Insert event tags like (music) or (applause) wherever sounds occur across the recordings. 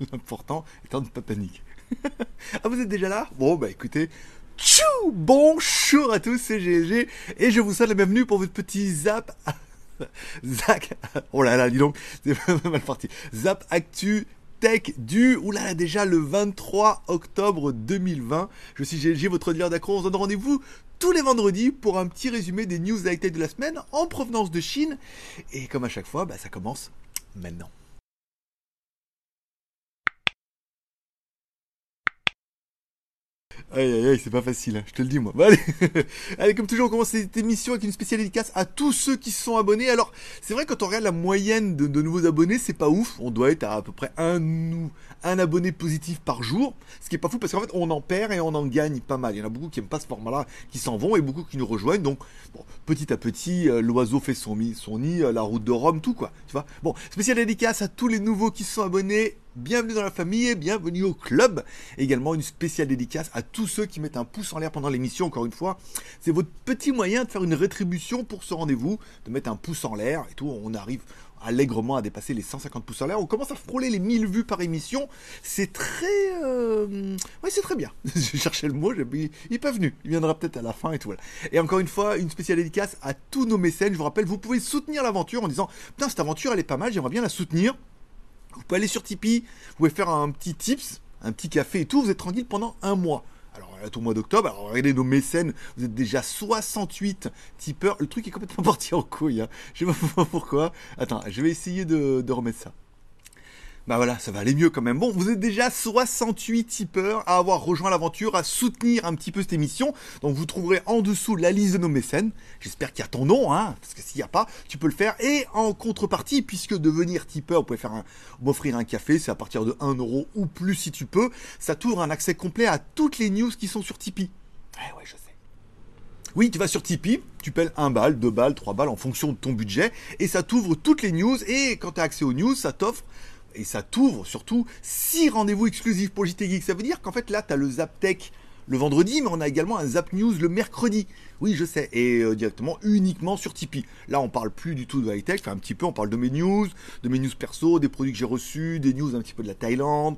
(laughs) L'important étant de ne pas (laughs) paniquer. ah, vous êtes déjà là? Bon, bah écoutez. Tchou Bonjour à tous, c'est GLG et je vous souhaite la bienvenue pour votre petit zap. (laughs) Zach, oh là là, dis donc, c'est mal parti. Zap Actu Tech du, oulala, déjà le 23 octobre 2020. Je suis GLG, votre dealer d'accro. On se donne rendez-vous tous les vendredis pour un petit résumé des news high-tech de la semaine en provenance de Chine. Et comme à chaque fois, bah, ça commence maintenant. Aïe aïe aïe, c'est pas facile, hein, je te le dis moi. allez. (laughs) allez, comme toujours, on commence cette émission avec une spéciale dédicace à tous ceux qui sont abonnés. Alors, c'est vrai quand on regarde la moyenne de, nouveaux abonnés, c'est pas ouf. On doit être à à peu près un, un abonné positif par jour. Ce qui est pas fou parce qu'en fait, on en perd et on en gagne pas mal. Il y en a beaucoup qui aiment pas ce format-là, qui s'en vont et beaucoup qui nous rejoignent. Donc, petit à petit, euh, l'oiseau fait son, nid, euh, la route de Rome, tout quoi. Tu vois? Bon, spéciale dédicace à tous les nouveaux qui sont abonnés bienvenue dans la famille et bienvenue au club. Également une spéciale dédicace à tous ceux qui mettent un pouce en l'air pendant l'émission, encore une fois. C'est votre petit moyen de faire une rétribution pour ce rendez-vous, de mettre un pouce en l'air et tout. On arrive allègrement à dépasser les 150 pouces en l'air. On commence à frôler les 1000 vues par émission. C'est très... Euh... Ouais, c'est très bien. (laughs) je cherchais le mot, il n'est pas venu. Il viendra peut-être à la fin et tout. Et encore une fois, une spéciale dédicace à tous nos mécènes. Je vous rappelle, vous pouvez soutenir l'aventure en disant, putain, cette aventure, elle est pas mal, j'aimerais bien la soutenir. Vous pouvez aller sur Tipeee, vous pouvez faire un petit tips, un petit café et tout, vous êtes tranquille pendant un mois. Alors, là, tout le mois d'octobre, alors regardez nos mécènes, vous êtes déjà 68 tipeurs. Le truc est complètement (laughs) parti en couille. Hein. Je sais pas (laughs) pourquoi. Attends, je vais essayer de remettre ça bah voilà, ça va aller mieux quand même. Bon, vous êtes déjà 68 tipeurs à avoir rejoint l'aventure, à soutenir un petit peu cette émission. Donc vous trouverez en dessous la liste de nos mécènes. J'espère qu'il y a ton nom, hein, parce que s'il n'y a pas, tu peux le faire. Et en contrepartie, puisque devenir tipeur, vous pouvez faire m'offrir un café, c'est à partir de 1 euro ou plus si tu peux. Ça t'ouvre un accès complet à toutes les news qui sont sur Tipeee. Ouais, ouais, je sais. Oui, tu vas sur Tipeee, tu payes 1 balle, 2 balles, 3 balles en fonction de ton budget, et ça t'ouvre toutes les news, et quand tu as accès aux news, ça t'offre et ça t'ouvre surtout 6 rendez-vous exclusifs pour JT Geek. Ça veut dire qu'en fait là, tu as le Zaptech le vendredi, mais on a également un Zap News le mercredi. Oui, je sais, et euh, directement uniquement sur Tipeee. Là, on parle plus du tout de high-tech, enfin un petit peu, on parle de mes news, de mes news perso, des produits que j'ai reçus, des news un petit peu de la Thaïlande,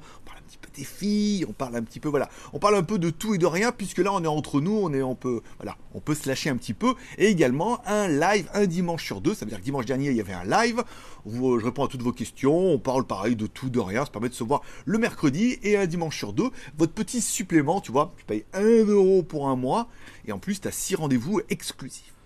petit peu des filles, on parle un petit peu, voilà, on parle un peu de tout et de rien, puisque là, on est entre nous, on est, on peut, voilà, on peut se lâcher un petit peu, et également un live un dimanche sur deux, ça veut dire que dimanche dernier, il y avait un live, où je réponds à toutes vos questions, on parle pareil de tout, de rien, ça permet de se voir le mercredi, et un dimanche sur deux, votre petit supplément, tu vois, tu payes 1 euro pour un mois, et en plus, tu as 6 rendez-vous exclusifs.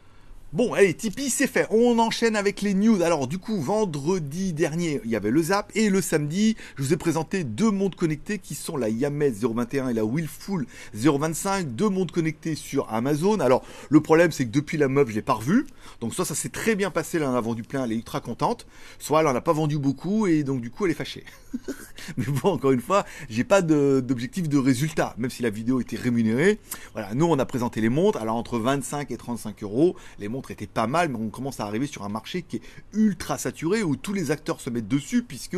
Bon, allez, Tipeee, c'est fait. On enchaîne avec les news. Alors, du coup, vendredi dernier, il y avait le Zap. Et le samedi, je vous ai présenté deux montres connectées qui sont la Yamet 021 et la Willful 025. Deux montres connectées sur Amazon. Alors, le problème, c'est que depuis la meuf, je l'ai pas revue. Donc, soit ça s'est très bien passé, elle en a vendu plein, elle est ultra contente. Soit elle en a pas vendu beaucoup et donc, du coup, elle est fâchée. (laughs) Mais bon, encore une fois, j'ai pas d'objectif de, résultat, même si la vidéo était rémunérée. Voilà, nous, on a présenté les montres. Alors, entre 25 et 35 euros, les montres était pas mal, mais on commence à arriver sur un marché qui est ultra saturé, où tous les acteurs se mettent dessus, puisque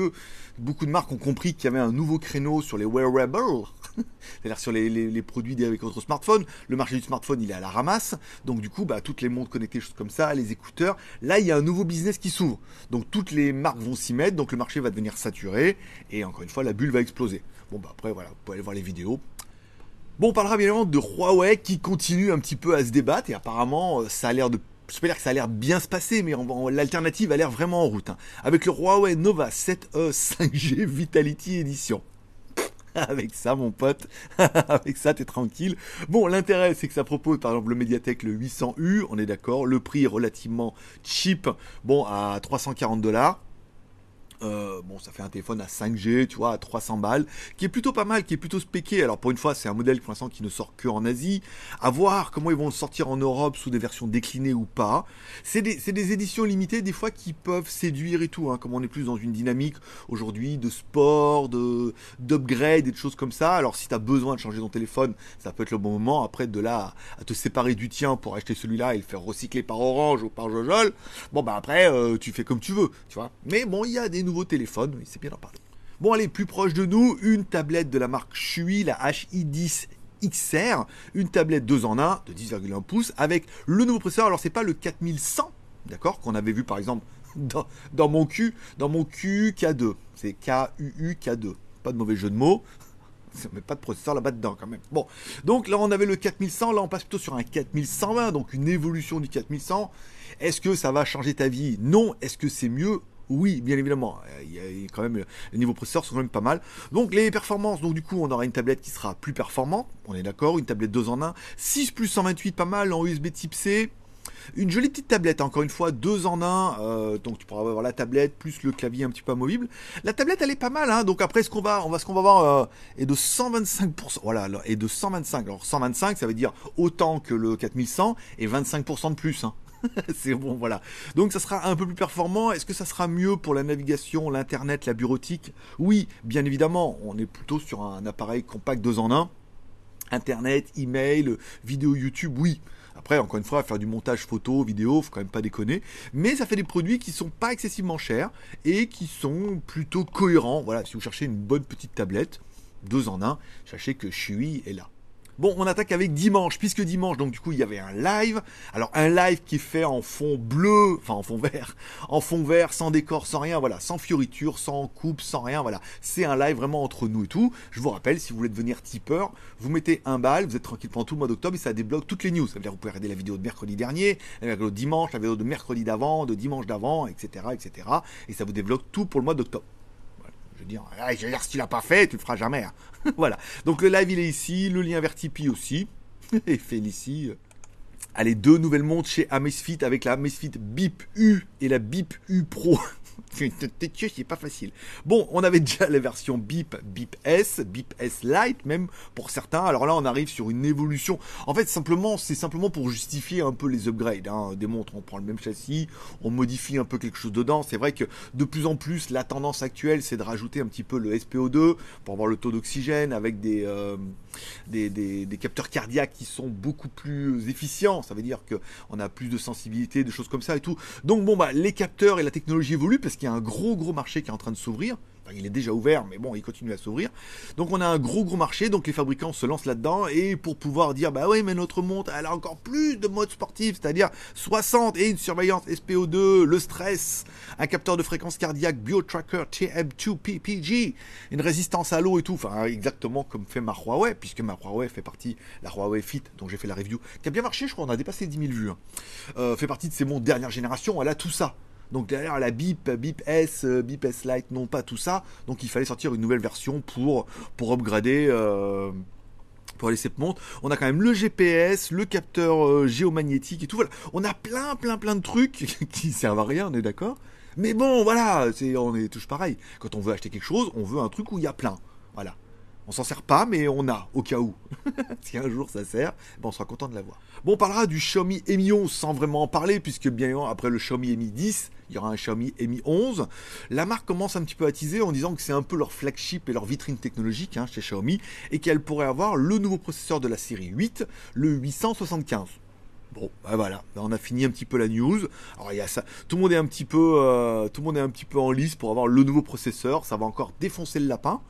beaucoup de marques ont compris qu'il y avait un nouveau créneau sur les wearables, (laughs) c'est-à-dire sur les, produits avec votre smartphone. Le marché du smartphone, il est à la ramasse, donc du coup, bah, toutes les montres connectées, choses comme ça, les écouteurs, là, il y a un nouveau business qui s'ouvre. Donc toutes les marques vont s'y mettre, donc le marché va devenir saturé, et encore une fois, la bulle va exploser. Bon, bah après, voilà, vous pouvez aller voir les vidéos. Bon, on parlera bien évidemment de Huawei qui continue un petit peu à se débattre et apparemment euh, ça a l'air de je peux dire que ça a l'air bien se passer, mais l'alternative a l'air vraiment en route. Hein. Avec le Huawei Nova 7e 5G Vitality Edition. (laughs) Avec ça, mon pote, (laughs) avec ça, t'es tranquille. Bon, l'intérêt, c'est que ça propose, par exemple, le Mediatek, le 800U, on est d'accord. Le prix est relativement cheap, bon, à 340 dollars. Euh, bon, ça fait un téléphone à 5G, tu vois, à 300 balles, qui est plutôt pas mal, qui est plutôt spéqué. Alors pour une fois, c'est un modèle pour l'instant qui ne sort que en Asie. À voir comment ils vont le sortir en Europe sous des versions déclinées ou pas. C'est des, des, éditions limitées, des fois qui peuvent séduire et tout. Hein, comme on est plus dans une dynamique aujourd'hui de sport, de d'upgrade et de choses comme ça. Alors si tu as besoin de changer ton téléphone, ça peut être le bon moment. Après, de là à, te séparer du tien pour acheter celui-là et le faire recycler par Orange ou par Jojol, bon bah après, euh, tu fais comme tu veux, tu vois. Mais bon, il y a des nouveaux téléphone, c'est bien d'en parler. Bon, allez, plus proche de nous, une tablette de la marque Shui, la HI10 XR, une tablette 2 en 1 de 10,1 pouces avec le nouveau processeur. Alors, c'est pas le 4100, d'accord, qu'on avait vu par exemple (laughs) dans, mon Q, dans mon QK2. C'est KUU K2. pas de mauvais jeu de mots. (laughs) Met pas de processeur là-bas dedans quand même. Bon, donc là on avait le 4100, là on passe plutôt sur un 4120, donc une évolution du 4100. Est-ce que ça va changer ta vie? Non. Est-ce que c'est mieux? Oui, bien évidemment. Il y a quand même les niveaux processeurs sont quand même pas mal. Donc les performances, donc du coup on aura une tablette qui sera plus performante, on est d'accord, une tablette 2 en 1, 6 plus 128 pas mal en USB type C. Une jolie petite tablette, encore une fois, 2 en 1, euh, donc tu pourras avoir la tablette plus le clavier un petit peu amovible. La tablette elle est pas mal, hein, donc après ce qu'on va, on va ce qu'on va voir euh, est de 125%, voilà, et de 125. Alors 125 ça veut dire autant que le 4100 et 25% de plus. Hein. (laughs) c'est bon, voilà. Donc ça sera un peu plus performant. Est-ce que ça sera mieux pour la navigation, l'internet, la bureautique? Oui, bien évidemment. On est plutôt sur un appareil compact 2 en 1. Internet, email, vidéo YouTube, oui. Après, encore une fois, faire du montage photo, vidéo, faut quand même pas déconner. Mais ça fait des produits qui sont pas excessivement chers et qui sont plutôt cohérents. Voilà, si vous cherchez une bonne petite tablette, 2 en 1, sachez que Shui est là. Bon, on attaque avec dimanche, puisque dimanche, donc du coup, il y avait un live. Alors, un live qui est fait en fond bleu, enfin en fond vert, (laughs) en fond vert, sans décor, sans rien, voilà, sans fioriture, sans coupe, sans rien, voilà. C'est un live vraiment entre nous et tout. Je vous rappelle, si vous voulez devenir tipeur, vous mettez un bal, vous êtes tranquille pendant tout le mois d'octobre et ça débloque toutes les news. Ça veut dire vous pouvez regarder la vidéo de mercredi dernier, la vidéo de dimanche, la vidéo de mercredi d'avant, de dimanche d'avant, etc., etc. Et ça vous débloque tout pour le mois d'octobre. Je veux dire, je veux dire, si tu l'as pas fait, tu le feras jamais. Hein. (laughs) voilà. Donc le live il est ici, le lien vers Tipeee aussi. (laughs) Et Félicie. Allez, deux nouvelles montres chez Amazfit avec la Amazfit Bip U et la Bip U Pro. C'est pas facile. Bon, on avait (laughs) déjà la version BIP, BIP S, BIP S Lite même pour certains. Alors là, on arrive sur une évolution. En fait, simplement, c'est simplement pour justifier un peu les upgrades. Hein. Des montres, on prend le même châssis, on modifie un peu quelque chose dedans. C'est vrai que de plus en plus, la tendance actuelle, c'est de rajouter un petit peu le SPO2 pour avoir le taux d'oxygène avec des, euh, des, capteurs cardiaques qui sont beaucoup plus efficients. Ça veut dire qu'on a plus de sensibilité, des choses comme ça et tout. Donc bon, bah, les capteurs et la technologie évoluent parce qu'il y a un gros gros marché qui est en train de s'ouvrir. il est déjà ouvert, mais bon, il continue à s'ouvrir. Donc on a un gros gros marché, donc les fabricants se lancent là-dedans, et pour pouvoir dire, bah oui, mais notre montre, elle a encore plus de modes sportifs, c'est-à-dire 60 et une surveillance SPO2, le stress, un capteur de fréquence cardiaque, BioTracker TM2PPG, une résistance à l'eau et tout, enfin exactement comme fait ma Huawei, puisque ma Huawei fait partie, la Huawei Fit, dont j'ai fait la review, qui a bien marché, je crois, on a dépassé 10 000 vues, hein. euh, fait partie de ces montres dernière génération, elle a tout ça. Donc derrière la BIP, BIP S, euh, BIP S Lite, non pas tout ça. Donc il fallait sortir une nouvelle version pour, pour upgrader. Euh, pour aller cette montre, on a quand même le GPS, le capteur euh, géomagnétique et tout. Voilà, on a plein, plein, plein de trucs (laughs) qui servent à rien, on est d'accord? Mais bon, voilà, c'est, on est tous pareil. Quand on veut acheter quelque chose, on veut un truc où il y a plein. Voilà. On s'en sert pas, mais on a, au cas où. (laughs) si un jour ça sert, ben on sera content de l'avoir. Bon, on parlera du Xiaomi Mi 11 sans vraiment en parler, puisque bien après le Xiaomi Mi 10, il y aura un Xiaomi Mi 11. La marque commence un petit peu à teaser en disant que c'est un peu leur flagship et leur vitrine technologique hein, chez Xiaomi, et qu'elle pourrait avoir le nouveau processeur de la série 8, le 875. Bon, ben voilà, ben on a fini un petit peu la news. Alors il y a ça, tout monde est un petit peu, euh, tout le monde est un petit peu en lice pour avoir le nouveau processeur. Ça va encore défoncer le lapin.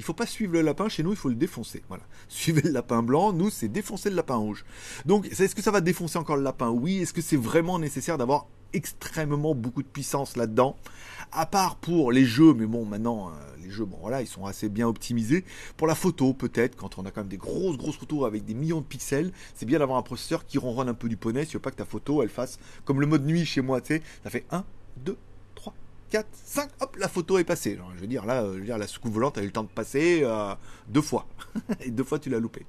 Il faut pas suivre le lapin, chez nous, il faut le défoncer. Voilà. (laughs) Suivez le lapin blanc, nous, c'est défoncer le lapin rouge. Donc, est-ce que ça va défoncer encore le lapin? Oui. Est-ce que c'est vraiment nécessaire d'avoir extrêmement beaucoup de puissance là-dedans? À part pour les jeux, mais bon, maintenant, euh, les jeux, bon, voilà, ils sont assez bien optimisés. Pour la photo, peut-être, quand on a quand même des grosses, grosses photos avec des millions de pixels, c'est bien d'avoir un processeur qui ronronne un peu du poney, si tu veux pas que ta photo, elle fasse comme le mode nuit chez moi, tu sais, ça fait 1, 2, 4, 5, hop, la photo est passée. je veux dire, là, je veux dire, la soucoupe volante a eu le temps de passer euh, deux fois. (laughs) Et deux fois, tu l'as loupé.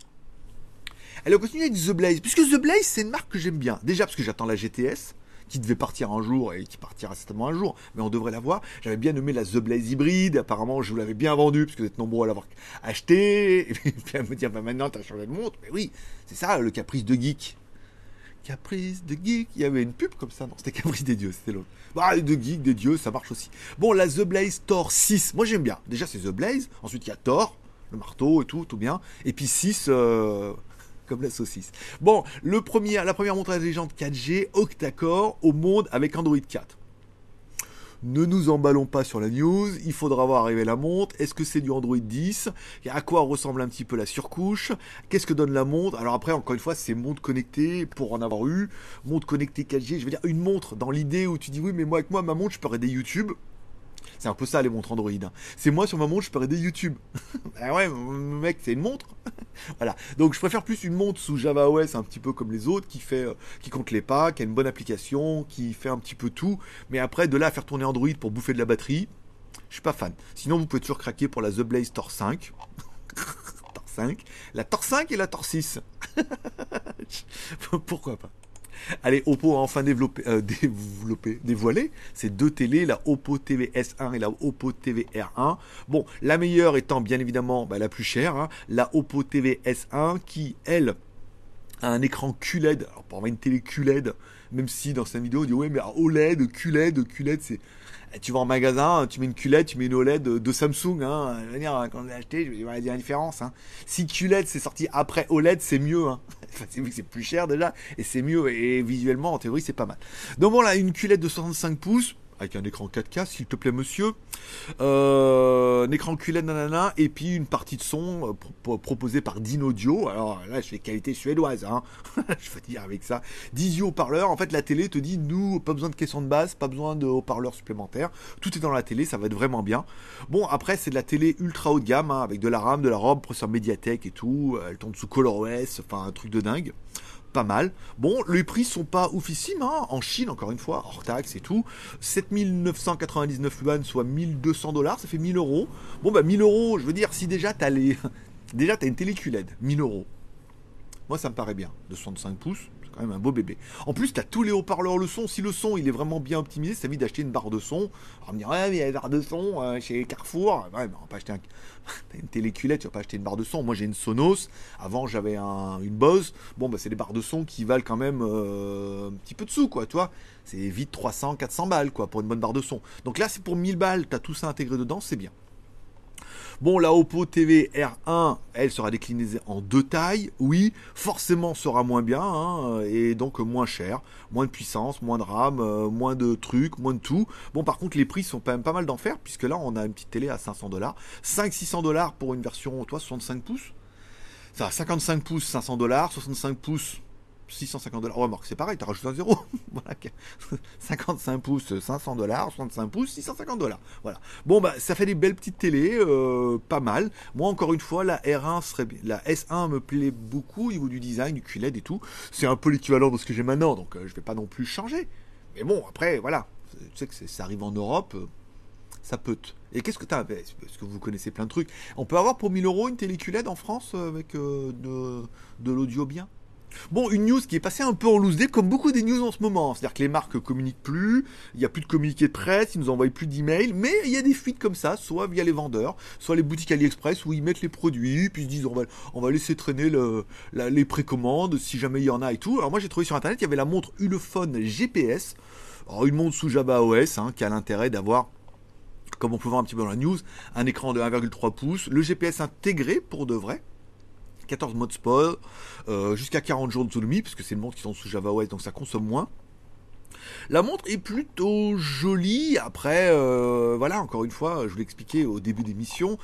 Elle a continué avec The Blaze, puisque The Blaze, c'est une marque que j'aime bien. Déjà, parce que j'attends la GTS, qui devait partir un jour et qui partira certainement un jour, mais on devrait la voir. J'avais bien nommé la The Blaze hybride, apparemment je vous l'avais bien vendu, parce que vous êtes nombreux à l'avoir acheté, (laughs) et puis à me dire, bah maintenant t'as changé de montre, mais oui, c'est ça le caprice de geek. Caprice de geek. Il y avait une pub comme ça, non C'était Caprice des dieux, c'était l'autre. Bah, de geek, des dieux, ça marche aussi. Bon, la The Blaze Thor 6, moi j'aime bien. Déjà, c'est The Blaze. Ensuite, il y a Thor, le marteau et tout, tout bien. Et puis 6, euh, comme la saucisse. Bon, la première montre intelligente 4G, octa-core, au monde avec Android 4 ne nous emballons pas sur la news, il faudra voir arriver la montre, est-ce que c'est du Android 10, à quoi ressemble un petit peu la surcouche, qu'est-ce que donne la montre, alors après encore une fois c'est montre connectée pour en avoir eu, montre connectée 4G, je veux dire une montre dans l'idée où tu dis oui mais moi avec moi ma montre je peux regarder YouTube, C'est un peu ça les montres Android. Hein. C'est moi sur ma montre, je peux regarder YouTube. (laughs) ah ouais, mec, c'est une montre. (laughs) voilà. Donc je préfère plus une montre sous Java OS un petit peu comme les autres, qui fait, euh, qui compte les pas, qui a une bonne application, qui fait un petit peu tout. Mais après, de là à faire tourner Android pour bouffer de la batterie, je suis pas fan. Sinon, vous pouvez toujours craquer pour la The Blaze Tor 5. (laughs) Tor 5. La Tor 5 et la Tor 6. Pourquoi pas? (laughs) Allez, Oppo a enfin développé, euh, (laughs) dévoilé ces deux télés, la Oppo TV S1 et la Oppo TV R1. Bon, la meilleure étant bien évidemment bah, la plus chère, hein, la Oppo TV S1 qui, elle, a un écran QLED. Alors, pour avoir une télé QLED, même si dans cette vidéo on dit ouais, mais OLED, QLED, QLED, c'est tu vas en magasin, tu mets une culette, tu mets une OLED de Samsung. Hein. Je veux dire, quand on l'a acheté, je vais dire la différence. Hein. Si QLED c'est sorti après OLED, c'est mieux. Hein. (laughs) c'est plus cher déjà et c'est mieux. Et visuellement, en théorie, c'est pas mal. Donc bon, là, une culette de 65 pouces avec un écran 4K, s'il te plaît, monsieur. Euh, un écran QLED, nanana, et puis une partie de son euh, proposée par Dinaudio. Alors là, je fais qualité suédoise, hein. (laughs) je veux dire avec ça. 10 haut-parleurs. En fait, la télé te dit, nous, pas besoin de caisson de base, pas besoin de haut-parleurs supplémentaires. Tout est dans la télé, ça va être vraiment bien. Bon, après, c'est de la télé ultra haut de gamme, hein, avec de la RAM, de la robe, processeur Mediatek et tout. Elle tombe sous ColorOS, enfin, un truc de dingue pas mal. Bon, les prix sont pas oufissimes, hein. en Chine encore une fois, hors taxe et tout. 7999 yuan, soit 1200 dollars, ça fait 1000 euros. Bon, bah 1000 euros, je veux dire, si déjà t'as les... (laughs) déjà t'as une télé QLED, 1000 euros. Moi, ça me paraît bien, de 65 pouces quand même un beau bébé. En plus, tu as tous les haut-parleurs, le son. Si le son il est vraiment bien optimisé, ça évite d'acheter une barre de son. On me dire, ouais, mais il y a une barre de son euh, chez Carrefour. Ouais, mais on va pas acheter un... (laughs) une téléculette, tu vas pas acheter une barre de son. Moi, j'ai une Sonos. Avant, j'avais un... une Bose. Bon, bah, c'est des barres de son qui valent quand même euh, un petit peu de sous, quoi, tu vois. C'est vite 300, 400 balles, quoi, pour une bonne barre de son. Donc là, c'est pour 1000 balles. Tu as tout ça intégré dedans, c'est bien. Bon, la Oppo TV R1, elle sera déclinée en deux tailles. Oui, forcément sera moins bien hein, et donc moins cher, moins de puissance, moins de RAM, euh, moins de trucs, moins de tout. Bon, par contre, les prix sont quand même pas mal d'enfer puisque là, on a une petite télé à 500 dollars, 500-600 dollars pour une version, toi, 65 pouces. Ça, 55 pouces, 500 dollars, 65 pouces, 650 dollars. Remarque, c'est pareil, t'as rajouté un zéro. (laughs) voilà. 55 (laughs) pouces, 500 dollars. 65 pouces, 650 dollars. Voilà. Bon, bah, ça fait des belles petites télés, euh, pas mal. Moi, encore une fois, la R1 serait La S1 me plaît beaucoup au niveau du design, du QLED et tout. C'est un peu l'équivalent de ce que j'ai maintenant, donc euh, je vais pas non plus changer. Mais bon, après, voilà. Tu sais que ça arrive en Europe. Euh, ça peut. Et qu'est-ce que tu as Parce que vous connaissez plein de trucs? On peut avoir pour 1000 euros une télé QLED en France avec de, de l'audio bien? Bon, une news qui est passée un peu en loose day, comme beaucoup des news en ce moment. C'est-à-dire que les marques communiquent plus, il n'y a plus de communiqué de presse, ils nous envoient plus d'emails, mais il y a des fuites comme ça, soit via les vendeurs, soit les boutiques AliExpress où ils mettent les produits, puis se disent on va, laisser traîner le, les précommandes si jamais il y en a et tout. Alors moi j'ai trouvé sur internet, il y avait la montre Ulefone GPS, une montre sous Java OS hein, qui a l'intérêt d'avoir comme on peut voir un petit peu dans la news, un écran de 1,3 pouces, le GPS intégré pour de vrai, 14 modes sport, euh, jusqu'à 40 jours d'autonomie, puisque c'est une montre qui sont sous Java OS, donc ça consomme moins. La montre est plutôt jolie. Après, euh, voilà, encore une fois, je vous l'expliquais au début d'émission.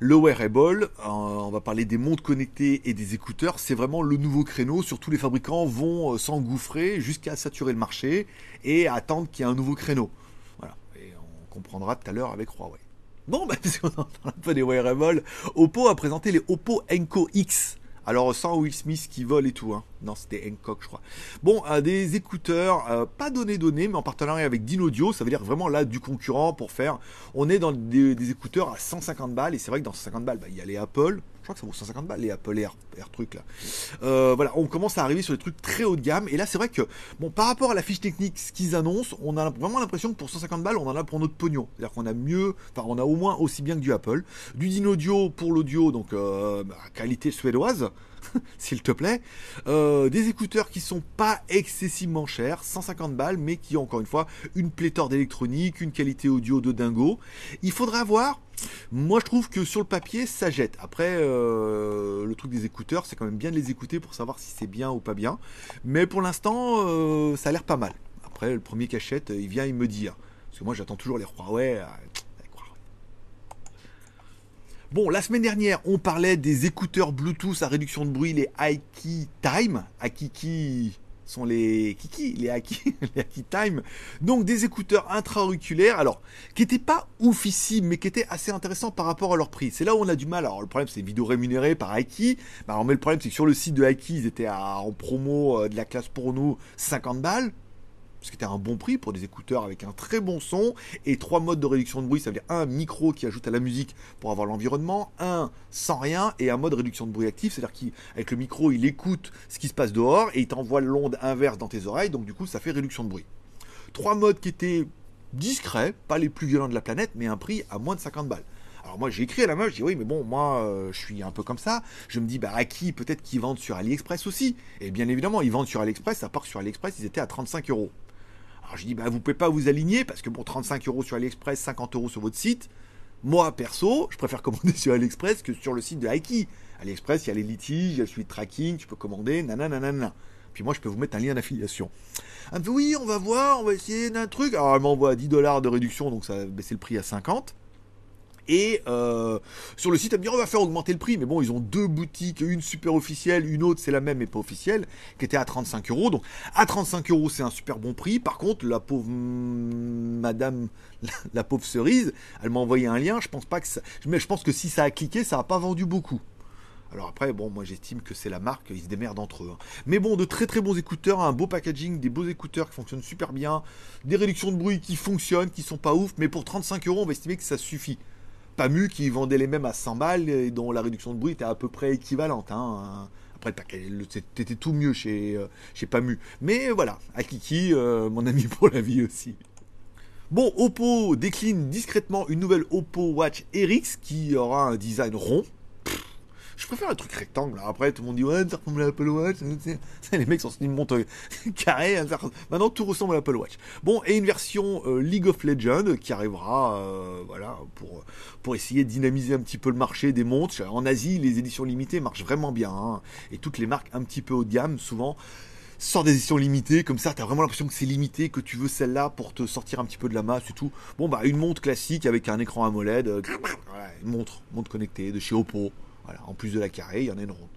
Le wearable, euh, on va parler des montres connectées et des écouteurs, c'est vraiment le nouveau créneau. Surtout les fabricants vont s'engouffrer jusqu'à saturer le marché et attendre qu'il y ait un nouveau créneau. Voilà, et on comprendra tout à l'heure avec Huawei. Bon, bah, (laughs) parce qu'on entend un peu des wearables, Oppo a présenté les Oppo Enco X. Alors sans Will Smith qui vole et tout, hein. Non, c'était Hancock, je crois. Bon, euh, des écouteurs, euh, pas donné donné, mais en partenariat avec Dynaudio, ça veut dire vraiment là du concurrent pour faire. On est dans des, écouteurs à 150 balles, et c'est vrai que dans 150 balles, bah, il y a les Apple, crois que ça vaut 150 balles les Apple Air, Air trucs là. Euh, voilà, on commence à arriver sur des trucs très haut de gamme. Et là, c'est vrai que, bon, par rapport à la fiche technique, ce qu'ils annoncent, on a vraiment l'impression que pour 150 balles, on en a pour notre pognon. C'est-à-dire qu'on a mieux, enfin, on a au moins aussi bien que du Apple. Du Dynaudio pour l'audio, donc euh, bah, qualité suédoise. (laughs) s'il te plaît. Euh, des écouteurs qui sont pas excessivement chers, 150 balles, mais qui ont encore une fois une pléthore d'électronique, une qualité audio de dingo. Il faudra voir moi, je trouve que sur le papier, ça jette. Après, euh, le truc des écouteurs, c'est quand même bien de les écouter pour savoir si c'est bien ou pas bien. Mais pour l'instant, euh, ça a l'air pas mal. Après, le premier cachette, il vient, il me dire. Parce que moi, j'attends toujours les Huawei. Euh, bon, la semaine dernière, on parlait des écouteurs Bluetooth à réduction de bruit, les Aiki Time. Akiki sont les Kiki, les Aki, (laughs) les Time. Donc des écouteurs intra-auriculaires, alors qui n'étaient pas oufissimes, mais qui étaient assez intéressants par rapport à leur prix. C'est là où on a du mal. Alors le problème, c'est vidéos rémunérées par Aki. Bah, alors, mais le problème, c'est que sur le site de Aki, ils étaient en promo euh, de la classe pour nous 50 balles ce qui était un bon prix pour des écouteurs avec un très bon son et trois modes de réduction de bruit, ça veut dire un micro qui ajoute à la musique pour avoir l'environnement, un sans rien et un mode réduction de bruit actif, c'est-à-dire qu'avec le micro il écoute ce qui se passe dehors et il t'envoie l'onde inverse dans tes oreilles, donc du coup ça fait réduction de bruit. Trois modes qui étaient discrets, pas les plus violents de la planète, mais un prix à moins de 50 balles. Alors moi j'ai écrit à la meuf, je dis oui mais bon moi euh, je suis un peu comme ça. Je me dis bah à qui peut-être qu'ils vendent sur AliExpress aussi? Et bien évidemment ils vendent sur AliExpress, à part que sur AliExpress ils étaient à 35 euros. Alors je dis, bah, vous pouvez pas vous aligner parce que bon, 35 euros sur AliExpress, 50 euros sur votre site. Moi, perso, je préfère (laughs) commander sur AliExpress que sur le site de Aiki. AliExpress, il y a les litiges, il y a le suite tracking, tu peux commander, nanana. Puis moi, je peux vous mettre un lien d'affiliation. Fait, oui, on va voir, on va essayer d'un truc. Alors, elle m'envoie 10 dollars de réduction, donc ça a baissé le prix à 50. Et euh, sur le site, elle me dit on va faire augmenter le prix. Mais bon, ils ont deux boutiques, une super officielle, une autre c'est la même mais pas officielle, qui était à 35 euros. Donc à 35 euros, c'est un super bon prix. Par contre, la pauvre madame, (laughs) la, pauvre cerise, elle m'a envoyé un lien. Je pense pas que mais je pense que si ça a cliqué, ça n'a pas vendu beaucoup. Alors après, bon, moi j'estime que c'est la marque, ils se démerdent entre eux. Hein. Mais bon, de très très bons écouteurs, un beau packaging, des beaux écouteurs qui fonctionnent super bien, des réductions de bruit qui fonctionnent, qui sont pas ouf, mais pour 35 euros, on va estimer que ça suffit. Pamu qui vendait les mêmes à 100 balles et dont la réduction de bruit était à peu près équivalente. Hein. Après, c'était tout mieux chez, euh, chez Pamu. Mais voilà, Akiki, euh, mon ami pour la vie aussi. Bon, Oppo décline discrètement une nouvelle Oppo Watch RX qui aura un design rond, je préfère un truc rectangle. Après, tout le monde dit ouais, ça ressemble à l'Apple Watch. (laughs) Les mecs sont une montre (laughs) carrée. Hein, maintenant, tout ressemble à l'Apple Watch. Bon, et une version euh, League of Legends qui arrivera, euh, voilà, pour pour essayer de dynamiser un petit peu le marché des montres. En Asie, les éditions limitées marchent vraiment bien, hein. et toutes les marques un petit peu haut de gamme, souvent sortent des éditions limitées, comme ça, tu as vraiment l'impression que c'est limité, que tu veux celle-là pour te sortir un petit peu de la masse et tout. Bon, bah, une montre classique avec un écran AMOLED, euh, (clears throat) une montre, montre connectée de chez Oppo. Voilà, en plus de la carrée, il y en a une ronde.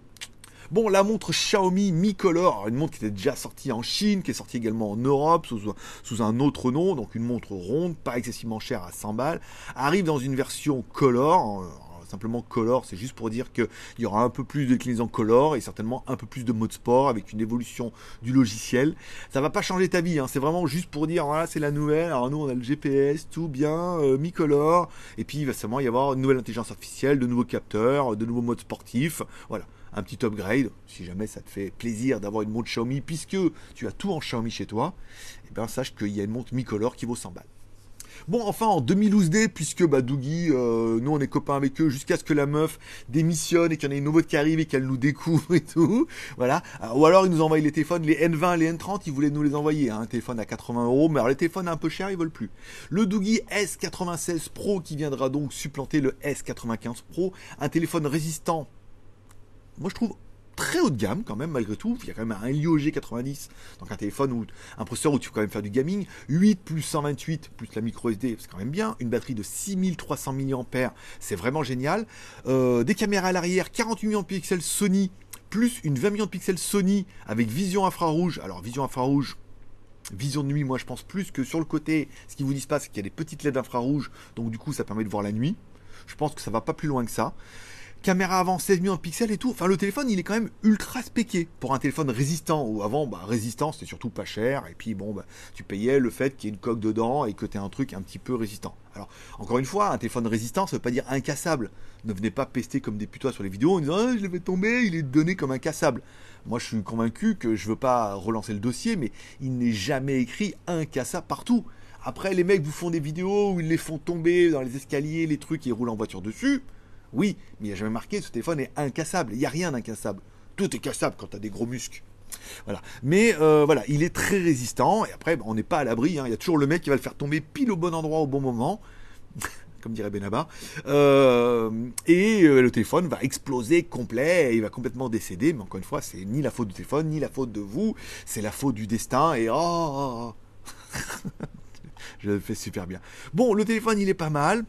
Bon, la montre Xiaomi Mi Color, une montre qui était déjà sortie en Chine, qui est sortie également en Europe sous, un autre nom, donc une montre ronde, pas excessivement chère à 100 balles, arrive dans une version Color, simplement color, c'est juste pour dire qu'il y aura un peu plus de déclinaison color et certainement un peu plus de mode sport avec une évolution du logiciel. Ça va pas changer ta vie, hein. c'est vraiment juste pour dire voilà c'est la nouvelle. Alors nous on a le GPS, tout bien, euh, mi-color, et puis il va seulement y avoir une nouvelle intelligence artificielle, de nouveaux capteurs, de nouveaux modes sportifs, voilà un petit upgrade, si jamais ça te fait plaisir d'avoir une montre Xiaomi, puisque tu as tout en Xiaomi chez toi, et eh bien sache qu'il y a une montre mi-color qui vaut 100 balles. Bon, enfin, en 2012D, puisque bah, Doogie, euh, nous on est copains avec eux, jusqu'à ce que la meuf démissionne et qu'il y en ait une nouvelle qui arrive et qu'elle nous découvre et tout. (laughs) Voilà. ou alors ils nous envoient les téléphones, les N20, les N30, ils voulaient nous les envoyer. Hein, un téléphone à 80 euros, mais alors les téléphones un peu chers, ils veulent plus. Le Doogie S96 Pro qui viendra donc supplanter le S95 Pro, un téléphone résistant. Moi je trouve très haut de gamme quand même malgré tout. Il y a quand même un Helio G90, donc un téléphone ou un processeur où tu peux quand même faire du gaming. 8 plus 128 plus la micro SD, c'est quand même bien. Une batterie de 6300 mAh, c'est vraiment génial. Euh, des caméras à l'arrière, 48 millions de pixels Sony plus une 20 millions de pixels Sony avec vision infrarouge. Alors vision infrarouge, vision de nuit, moi je pense plus que sur le côté, ce qui vous disent pas, c'est qu'il y a des petites LED infrarouges, donc du coup ça permet de voir la nuit. Je pense que ça va pas plus loin que ça caméra avant 16 millions de pixels et tout. Enfin, le téléphone, il est quand même ultra spéqué pour un téléphone résistant. Ou avant, bah, résistant, c'était surtout pas cher. Et puis, bon, bah, tu payais le fait qu'il y ait une coque dedans et que tu un truc un petit peu résistant. Alors, encore une fois, un téléphone résistant, ça veut pas dire incassable. Ne venez pas pester comme des putois sur les vidéos en disant ah, je l'ai fait tomber, il est donné comme incassable. Moi, je suis convaincu que je veux pas relancer le dossier, mais il n'est jamais écrit incassable partout. Après, les mecs vous font des vidéos où ils les font tomber dans les escaliers, les trucs, et ils roulent en voiture dessus. Oui, mais il n'y a jamais marqué ce téléphone est incassable. Il n'y a rien d'incassable. Tout est cassable quand tu as des gros muscles. Voilà. Mais euh, voilà, il est très résistant. Et après, on n'est pas à l'abri. Hein. Il y a toujours le mec qui va le faire tomber pile au bon endroit au bon moment. (laughs) comme dirait Benabar. Euh, et euh, le téléphone va exploser complet, il va complètement décéder, mais encore une fois, c'est ni la faute du téléphone, ni la faute de vous, c'est la faute du destin, et oh, oh, oh. (laughs) Je le fais super bien. Bon, le téléphone, il est pas mal.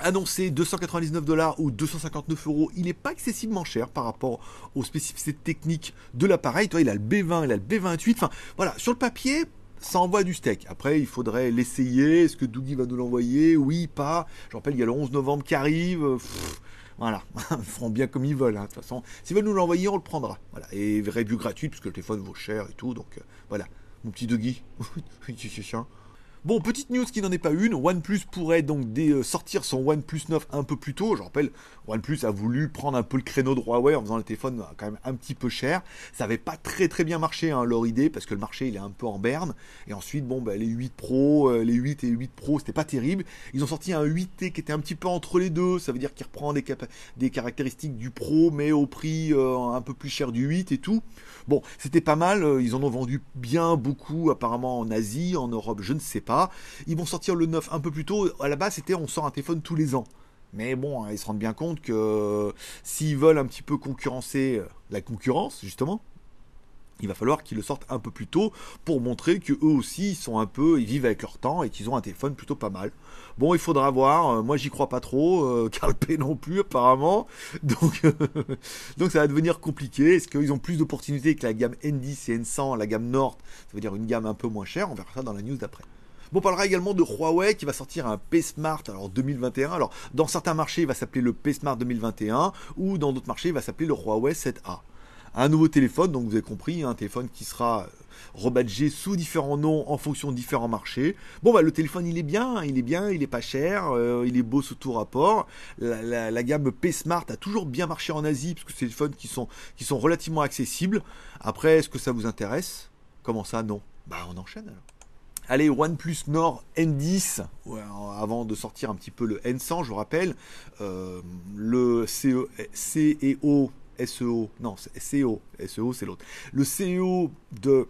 Annoncé 299 dollars ou 259 euros, il n'est pas excessivement cher par rapport aux spécificités techniques de l'appareil. Toi, il a le B20, il a le B28. Enfin, voilà, sur le papier, ça envoie du steak. Après, il faudrait l'essayer. Est-ce que Dougie va nous l'envoyer? Oui, pas. Je rappelle, il y a le 11 novembre qui arrive. voilà, (laughs) ils feront bien comme ils veulent. Hein. De toute façon, s'ils veulent nous l'envoyer, on le prendra. Voilà. Et review gratuite, puisque le téléphone vaut cher et tout. Donc, euh, voilà. Mon petit Dougie. (laughs) Bon, petite news qui n'en est pas une, OnePlus pourrait donc euh, sortir son OnePlus 9 un peu plus tôt. Je rappelle, OnePlus a voulu prendre un peu le créneau de Huawei en faisant le téléphone quand même un petit peu cher. Ça n'avait pas très très bien marché hein, leur idée parce que le marché il est un peu en berne. Et ensuite, bon, bah, les 8 Pro, euh, les 8 et 8 Pro, c'était pas terrible. Ils ont sorti un 8T qui était un petit peu entre les deux. Ça veut dire qu'il reprend des, caractéristiques du Pro mais au prix euh, un peu plus cher du 8 et tout. Bon, c'était pas mal. Ils en ont vendu bien beaucoup apparemment en Asie, en Europe, je ne sais pas. Ils vont sortir le 9 un peu plus tôt. À la base, c'était on sort un téléphone tous les ans. Mais bon, hein, ils se rendent bien compte que s'ils veulent un petit peu concurrencer euh, la concurrence, justement, il va falloir qu'ils le sortent un peu plus tôt pour montrer que eux aussi ils sont un peu, ils vivent avec leur temps et qu'ils ont un téléphone plutôt pas mal. Bon, il faudra voir. Euh, moi, j'y crois pas trop. Euh, (laughs) P non plus apparemment. (laughs) Donc, (laughs) donc ça va devenir compliqué. Est-ce qu'ils ont plus d'opportunités que la gamme N10 et N100, la gamme Nord, ça veut dire une gamme un peu moins chère. On verra ça dans la news d'après. On parlera également de Huawei qui va sortir un P Smart alors 2021. Alors dans certains marchés, il va s'appeler le P Smart 2021 ou dans d'autres marchés, il va s'appeler le Huawei 7A. Un nouveau téléphone, donc vous avez compris, un téléphone qui sera rebadgé sous différents noms en fonction de différents marchés. Bon, bah, le téléphone, il est bien, il est bien, il est pas cher, euh, il est beau sous tout rapport. La, gamme P Smart a toujours bien marché en Asie, parce que c'est des téléphones qui sont, qui sont relativement accessibles. Après, est-ce que ça vous intéresse? Comment ça? Non. Bah, on enchaîne alors. Allez, OnePlus Nord N10, avant de sortir un petit peu le N100, je vous rappelle, euh, le CEO, SEO, non, CEO, SEO c'est l'autre. Le CEO de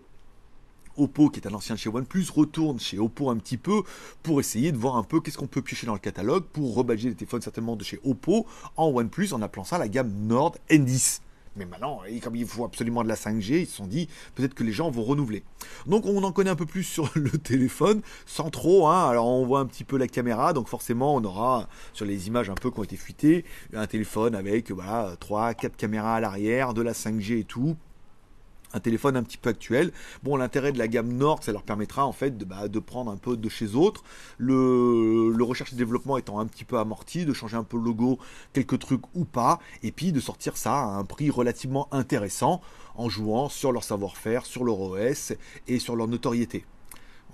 Oppo, qui est un ancien de chez OnePlus, retourne chez Oppo un petit peu pour essayer de voir un peu qu'est-ce qu'on peut piocher dans le catalogue pour rebadger les téléphones certainement de chez Oppo en OnePlus en appelant ça la gamme Nord N10. Mais maintenant, comme il faut absolument de la 5G, ils se sont dit peut-être que les gens vont renouveler. Donc on en connaît un peu plus sur (laughs) le téléphone, sans trop. Hein. Alors on voit un petit peu la caméra, donc forcément on aura sur les images un peu qui ont été fuitées, un téléphone avec voilà 3, 4 caméras à l'arrière, de la 5G et tout un téléphone un petit peu actuel. Bon, l'intérêt de la gamme Nord, ça leur permettra en fait de, bah, prendre un peu de chez autres. Le, recherche et développement étant un petit peu amorti, de changer un peu le logo, quelques trucs ou pas, et puis de sortir ça à un prix relativement intéressant en jouant sur leur savoir-faire, sur leur OS et sur leur notoriété.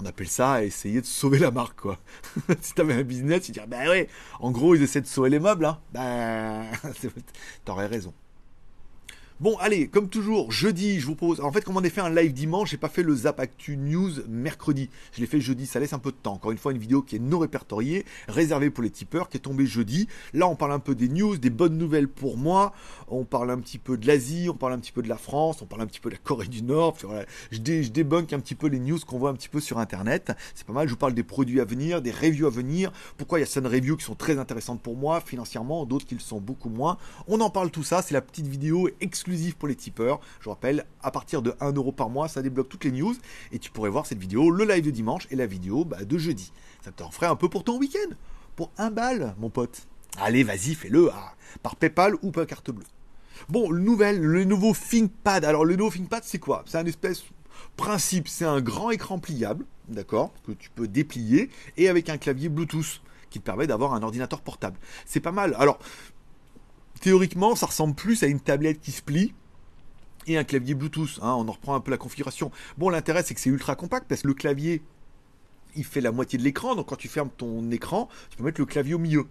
On appelle ça essayer de sauver la marque, quoi. (laughs) si t'avais un business, tu dirais, bah ouais, en gros, ils essaient de sauver les meubles, hein. Bah, (laughs) t'aurais raison. Bon, allez, comme toujours, jeudi, je vous propose. En fait, comme on a fait un live dimanche, j'ai pas fait le Zap Actu News mercredi. Je l'ai fait jeudi, ça laisse un peu de temps. Encore une fois, une vidéo qui est non répertoriée, réservée pour les tipeurs, qui est tombée jeudi. Là, on parle un peu des news, des bonnes nouvelles pour moi. On parle un petit peu de l'Asie, on parle un petit peu de la France, on parle un petit peu de la Corée du Nord. je, je débunk un petit peu les news qu'on voit un petit peu sur Internet. C'est pas mal. Je vous parle des produits à venir, des reviews à venir. Pourquoi il y a certaines reviews qui sont très intéressantes pour moi, financièrement, d'autres qui le sont beaucoup moins. On en parle tout ça. C'est la petite vidéo exclusive pour les tipeurs. Je rappelle, à partir de 1 euro par mois, ça débloque toutes les news et tu pourrais voir cette vidéo, le live de dimanche et la vidéo bah, de jeudi. Ça t'en ferait un peu pour ton week-end. Pour un bal, mon pote. Allez, vas-y, fais-le ah, par PayPal ou par carte bleue. Bon, le nouvel, le nouveau ThinkPad. Alors, le nouveau ThinkPad, c'est quoi? C'est un espèce principe, c'est un grand écran pliable, d'accord, que tu peux déplier et avec un clavier Bluetooth qui te permet d'avoir un ordinateur portable. C'est pas mal. Alors, Théoriquement, ça ressemble plus à une tablette qui se plie et un clavier Bluetooth. Hein, on en reprend un peu la configuration. Bon, l'intérêt, c'est que c'est ultra compact parce que le clavier, il fait la moitié de l'écran. Donc, quand tu fermes ton écran, tu peux mettre le clavier au milieu.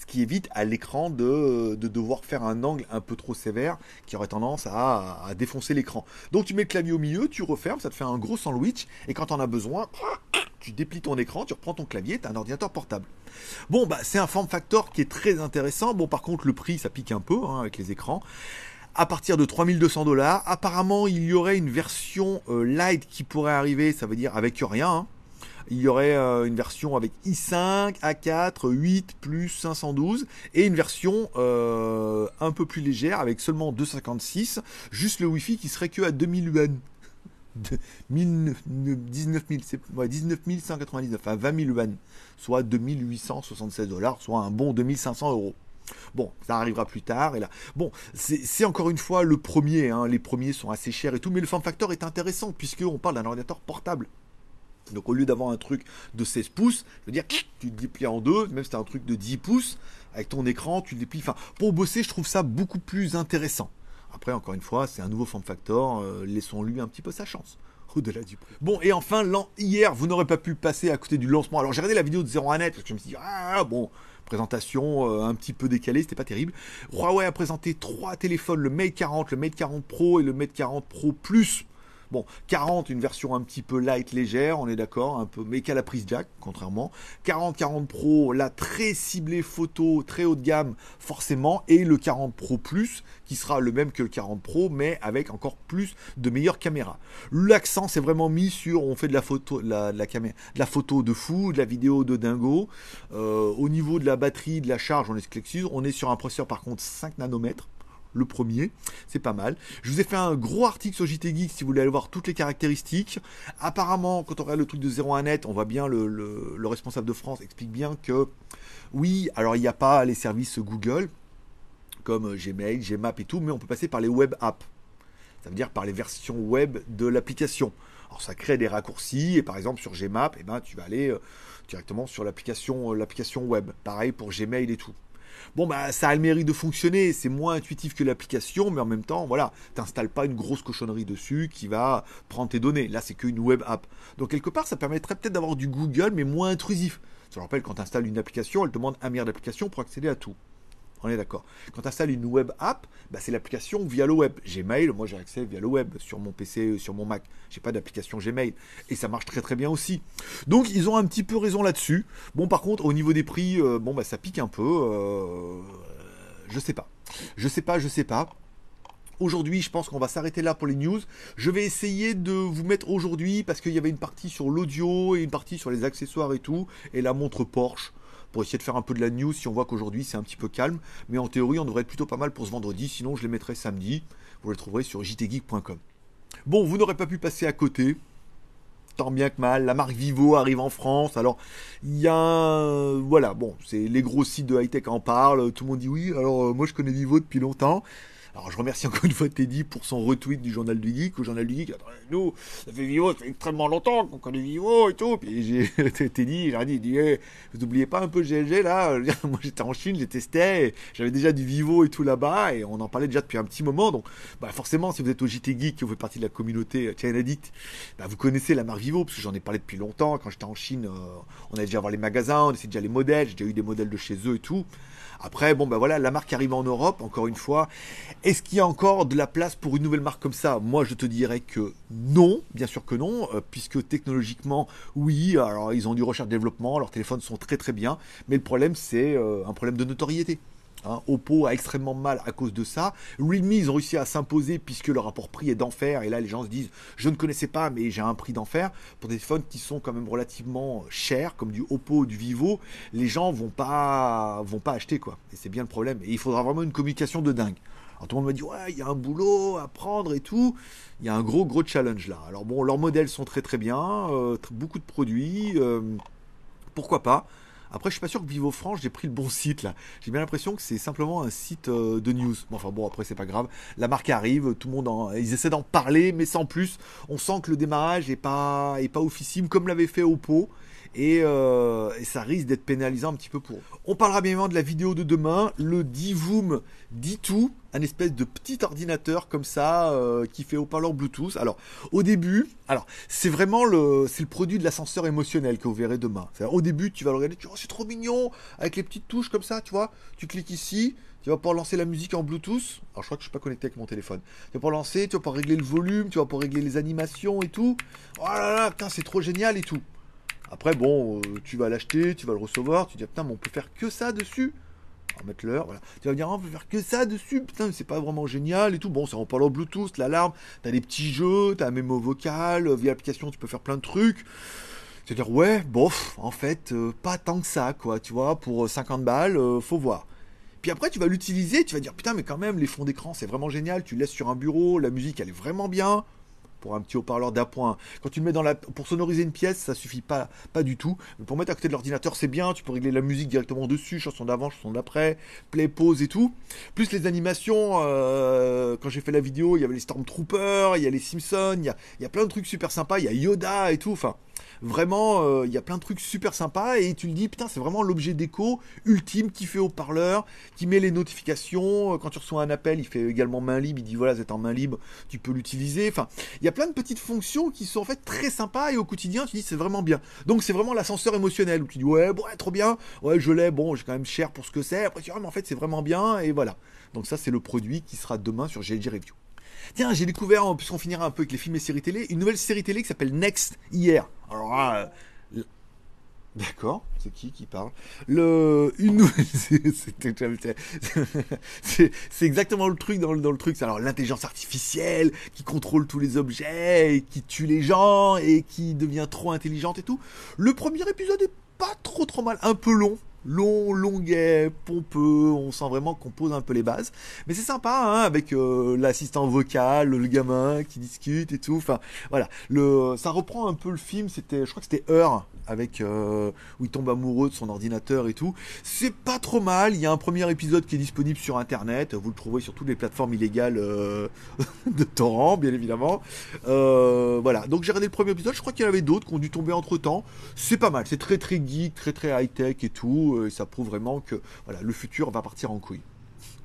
Ce qui évite à l'écran de, devoir faire un angle un peu trop sévère qui aurait tendance à, à défoncer l'écran. Donc, tu mets le clavier au milieu, tu refermes, ça te fait un gros sandwich. Et quand on as besoin, tu déplies ton écran, tu reprends ton clavier, tu as un ordinateur portable. Bon, bah, c'est un form factor qui est très intéressant. Bon, par contre, le prix, ça pique un peu hein, avec les écrans. À partir de 3200 dollars, apparemment, il y aurait une version euh, light qui pourrait arriver, ça veut dire avec rien. Hein. Il y aurait euh, une version avec i5, A4, 8 plus 512 et une version euh, un peu plus légère avec seulement 256, juste le Wi-Fi qui serait que à 2000 yuan. 19 199, enfin 20 000 yuan, soit 2876 dollars, soit un bon 2500 euros. Bon, ça arrivera plus tard. Et là, bon, c'est encore une fois le premier. Hein. les premiers sont assez chers et tout, mais le form factor est intéressant puisqu'on parle d'un ordinateur portable. Donc au lieu d'avoir un truc de 16 pouces, je veux dire, tu te déplies en deux, même si c'est un truc de 10 pouces, avec ton écran, tu le déplies. Enfin, pour bosser, je trouve ça beaucoup plus intéressant. Après, encore une fois, c'est un nouveau form factor, euh, laissons-lui un petit peu sa chance. Au-delà du prix. Bon, et enfin, hier, vous n'aurez pas pu passer à côté du lancement. Alors, j'ai regardé la vidéo de 01 net parce que je me suis dit, ah bon, présentation euh, un petit peu décalée, c'était pas terrible. Huawei a présenté trois téléphones, le Mate 40, le Mate 40 Pro et le Mate 40 Pro Plus Bon, 40, une version un petit peu light, légère, on est d'accord, un peu, mais qui a la prise jack, contrairement. 40, 40 Pro, la très ciblée photo, très haut de gamme, forcément, et le 40 Pro Plus, qui sera le même que le 40 Pro, mais avec encore plus de meilleures caméras. L'accent s'est vraiment mis sur, on fait de la photo, la, la caméra, de la photo de fou, de la vidéo de dingo. Euh, au niveau de la batterie, de la charge, on est on est sur un processeur par contre 5 nanomètres le premier, c'est pas mal. Je vous ai fait un gros article sur JT Geek si vous voulez aller voir toutes les caractéristiques. Apparemment, quand on regarde le truc de 01net, on voit bien le, responsable de France explique bien que oui, alors il n'y a pas les services Google comme Gmail, Gmap et tout, mais on peut passer par les web apps. Ça veut dire par les versions web de l'application. Alors ça crée des raccourcis et par exemple sur Gmap, eh ben, tu vas aller euh, directement sur l'application l'application web. Pareil pour Gmail et tout. Bon, bah, ça a le mérite de fonctionner, c'est moins intuitif que l'application, mais en même temps, voilà, t'installes pas une grosse cochonnerie dessus qui va prendre tes données. Là, c'est qu'une web app. Donc, quelque part, ça permettrait peut-être d'avoir du Google, mais moins intrusif. Je rappelle, quand tu installes une application, elle demande un milliard d'applications pour accéder à tout. On est d'accord. Quand tu installes une web app, bah, c'est l'application via le web. Gmail, moi j'ai accès via le web sur mon PC, sur mon Mac. J'ai pas d'application Gmail. Et ça marche très très bien aussi. Donc ils ont un petit peu raison là-dessus. Bon, par contre, au niveau des prix, euh, bon, bah, ça pique un peu. Euh, je sais pas. Je sais pas, je sais pas. Aujourd'hui, je pense qu'on va s'arrêter là pour les news. Je vais essayer de vous mettre aujourd'hui parce qu'il y avait une partie sur l'audio et une partie sur les accessoires et tout, et la montre Porsche pour essayer de faire un peu de la news si on voit qu'aujourd'hui c'est un petit peu calme. Mais en théorie, on devrait être plutôt pas mal pour ce vendredi. Sinon, je les mettrai samedi. Vous les trouverez sur jtgeek.com. Bon, vous n'aurez pas pu passer à côté. Tant bien que mal, la marque Vivo arrive en France. Alors, il y a. Voilà, bon, c'est les gros sites de high-tech en parlent. Tout le monde dit oui. Alors, euh, moi, je connais Vivo depuis longtemps. Alors je remercie encore une fois Teddy pour son retweet du journal du geek. Au journal du geek, nous, ça fait Vivo, ça fait extrêmement longtemps qu'on connaît Vivo et tout. Puis j'ai (laughs) Teddy, j'ai dit, dit vous n'oubliez pas un peu GLG là? (laughs) Moi j'étais en Chine, j'ai testé, j'avais déjà du Vivo et tout là-bas, et on en parlait déjà depuis un petit moment. Donc bah, forcément, si vous êtes au JT Geek, vous faites partie de la communauté China Addict, bah, vous connaissez la marque Vivo, parce que j'en ai parlé depuis longtemps. Quand j'étais en Chine, euh, on allait déjà voir les magasins, on essayait déjà les modèles, j'ai déjà eu des modèles de chez eux et tout. Après, bon, ben voilà, la marque arrive en Europe, encore une fois. Est-ce qu'il y a encore de la place pour une nouvelle marque comme ça? Moi, je te dirais que non, bien sûr que non, euh, puisque technologiquement, oui, alors ils ont du recherche-développement, leurs téléphones sont très très bien, mais le problème, c'est euh, un problème de notoriété. Hein, Oppo a extrêmement mal à cause de ça. Realme, ils ont réussi à s'imposer puisque le rapport prix est d'enfer. Et là, les gens se disent, je ne connaissais pas, mais j'ai un prix d'enfer. Pour des téléphones qui sont quand même relativement chers, comme du Oppo du Vivo, les gens vont pas, vont pas acheter, quoi. Et c'est bien le problème. Et il faudra vraiment une communication de dingue. Alors tout le monde me dit, ouais, il y a un boulot à prendre et tout. Il y a un gros, gros challenge là. Alors bon, leurs modèles sont très, très bien. Euh, beaucoup de produits. Euh, pourquoi pas après, je suis pas sûr que Vivo France, j'ai pris le bon site là. J'ai bien l'impression que c'est simplement un site euh, de news. enfin bon, après c'est pas grave. La marque arrive, tout le monde, en... ils essaient d'en parler, mais sans plus. On sent que le démarrage est pas, est pas comme l'avait fait Oppo. Euh, et, ça risque d'être pénalisant un petit peu pour eux. On parlera bien évidemment de la vidéo de demain, le Divoom D2, un espèce de petit ordinateur comme ça euh, qui fait haut-parleur Bluetooth. Alors au début, alors c'est vraiment le c'est le produit de l'ascenseur émotionnel que vous verrez demain. Au début, tu vas le regarder, tu vois, oh, c'est trop mignon avec les petites touches comme ça, tu vois. Tu cliques ici, tu vas pouvoir lancer la musique en Bluetooth. Alors je crois que je suis pas connecté avec mon téléphone. Tu vas pouvoir lancer, tu vas pouvoir régler le volume, tu vas pouvoir régler les animations et tout. Oh là là, putain, c'est trop génial et tout. Après, bon, euh, tu vas l'acheter, tu vas le recevoir, tu dis, putain, mais on peut faire que ça dessus. On va mettre l'heure, voilà. Tu vas me dire, ah, on peut faire que ça dessus, putain, c'est pas vraiment génial et tout. Bon, c'est en parlant Bluetooth, l'alarme, t'as des petits jeux, t'as un mémo vocal, euh, via l'application, tu peux faire plein de trucs. Tu vas dire, ouais, bof, en fait, euh, pas tant que ça, quoi, tu vois, pour 50 balles, faut voir. Puis après, tu vas l'utiliser, tu vas dire, putain, mais quand même, les fonds d'écran, c'est vraiment génial, tu laisses sur un bureau, la musique, elle est vraiment bien. Pour un petit haut-parleur d'appoint. Quand tu le mets dans la, pour sonoriser une pièce, ça suffit pas, pas du tout. Mais pour mettre à côté de l'ordinateur, c'est bien. Tu peux régler la musique directement dessus, chanson d'avant, chanson d'après, play, pause et tout. Plus les animations. Euh, quand j'ai fait la vidéo, il y avait les Stormtroopers, il y a les Simpsons, il y a, il y a plein de trucs super sympas. Il y a Yoda et tout. Enfin, Vraiment, euh, il y a plein de trucs super sympas et tu le dis, putain, c'est vraiment l'objet déco ultime qui fait au parleur, qui met les notifications. Euh, quand tu reçois un appel, il fait également main libre. Il dit voilà, c'est en main libre, tu peux l'utiliser. Enfin, il y a plein de petites fonctions qui sont en fait très sympas et au quotidien, tu dis c'est vraiment bien. Donc c'est vraiment l'ascenseur émotionnel où tu dis ouais, bon, trop bien, ouais, je l'ai, bon, j'ai quand même cher pour ce que c'est. Après tu dis ah, mais en fait c'est vraiment bien et voilà. Donc ça c'est le produit qui sera demain sur GLG Review. Tiens, j'ai découvert, puisqu'on finira un peu avec les films et séries télé, une nouvelle série télé qui s'appelle Next hier. Alors euh, D'accord, c'est qui qui parle? Le une (laughs) (laughs) c'est exactement le truc dans le, dans le truc. Alors l'intelligence artificielle qui contrôle tous les objets, et qui tue les gens et qui devient trop intelligente et tout. Le premier épisode est pas trop trop mal, un peu long, long, longuet, pompeux, on sent vraiment qu'on pose un peu les bases. Mais c'est sympa, hein, avec euh, l'assistant vocal, le gamin qui discute et tout. Enfin, voilà. Le, ça reprend un peu le film. C'était, je crois que c'était Heure avec euh, où il tombe amoureux de son ordinateur et tout. C'est pas trop mal. Il y a un premier épisode qui est disponible sur internet. Vous le trouvez sur toutes les plateformes illégales euh, (laughs) de torrent, bien évidemment. voilà. Donc j'ai regardé le premier épisode. Je crois qu'il y en avait d'autres qui ont dû tomber entre temps. C'est pas mal. C'est très très geek, très très high tech et tout. Euh, et ça prouve vraiment que voilà, le futur va partir en couille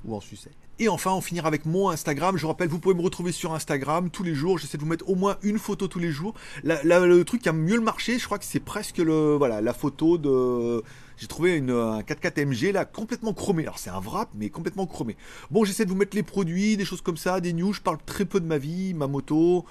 ou en sucette. Et enfin, on finira avec mon Instagram. Je rappelle, vous pouvez me retrouver sur Instagram tous les jours. J'essaie de vous mettre au moins une photo tous les jours. le truc qui a mieux le marché, je crois que c'est presque le, voilà, la photo de j'ai trouvé une, un 4x4 MG là complètement chromé. Alors c'est un wrap mais complètement chromé. Bon j'essaie de vous mettre les produits, des choses comme ça, des news. Je parle très peu de ma vie, ma moto.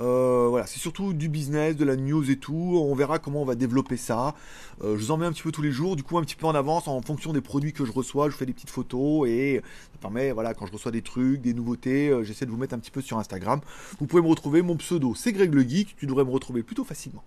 Euh, voilà, c'est surtout du business, de la news et tout. On verra comment on va développer ça. Euh, je vous en mets un petit peu tous les jours, du coup un petit peu en avance en fonction des produits que je reçois. Je fais des petites photos et ça permet, voilà, quand je reçois des trucs, des nouveautés, euh, j'essaie de vous mettre un petit peu sur Instagram. Vous pouvez me retrouver, mon pseudo c'est Greg le Geek. Tu devrais me retrouver plutôt facilement.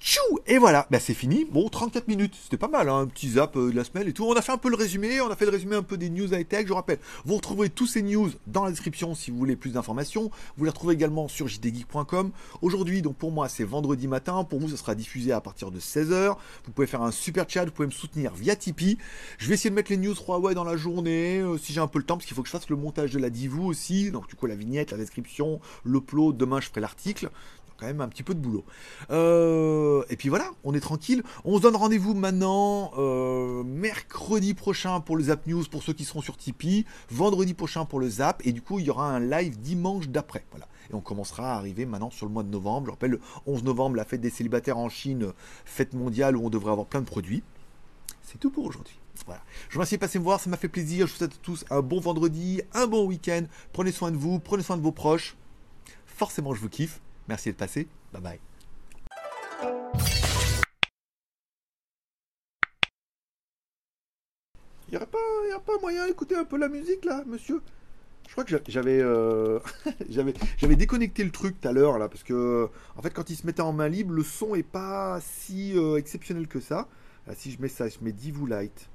Tchou Et voilà, bah c'est fini. Bon, 34 minutes, c'était pas mal, hein, un petit zap euh, de la semaine et tout. On a fait un peu le résumé, on a fait le résumé un peu des news high-tech. Je rappelle, vous retrouverez tous ces news dans la description si vous voulez plus d'informations. Vous les retrouvez également sur jdgeek.com. Aujourd'hui, donc pour moi, c'est vendredi matin. Pour vous, ça sera diffusé à partir de 16h. Vous pouvez faire un super chat, vous pouvez me soutenir via Tipeee. Je vais essayer de mettre les news Huawei dans la journée, euh, si j'ai un peu le temps, parce qu'il faut que je fasse le montage de la Divu aussi. Donc du coup, la vignette, la description, l'upload. Demain, je ferai l'article un petit peu de boulot. Euh, et puis voilà, on est tranquille. On se donne rendez-vous maintenant euh, mercredi prochain pour le Zap News pour ceux qui seront sur Tipeee, vendredi prochain pour le Zap, et du coup il y aura un live dimanche d'après. Voilà. Et on commencera à arriver maintenant sur le mois de novembre. Je rappelle, le 11 novembre, la fête des célibataires en Chine, fête mondiale où on devrait avoir plein de produits. C'est tout pour aujourd'hui. Voilà. Je vous remercie de passer me voir, ça m'a fait plaisir. Je vous souhaite tous un bon vendredi, un bon week-end. Prenez soin de vous, prenez soin de vos proches. Forcément, je vous kiffe. Merci de passer. Bye bye. Il n'y pas, y a pas moyen d'écouter un peu la musique là, monsieur? Je crois que j'avais, euh, (laughs) j'avais, déconnecté le truc tout à l'heure là, parce que en fait quand il se mettait en main libre, le son est pas si euh, exceptionnel que ça. si je mets ça, je mets Divu Light.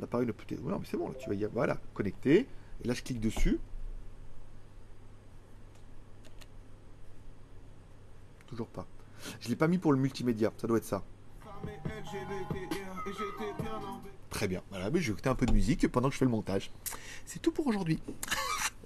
L'appareil ne peut. Non mais c'est bon là, tu vas y voilà, connecté. Et là je clique dessus. Toujours pas. Je l'ai pas mis pour le multimédia, ça doit être ça. Très bien. Voilà, mais je vais écouter un peu de musique pendant que je fais le montage. C'est tout pour aujourd'hui. (laughs)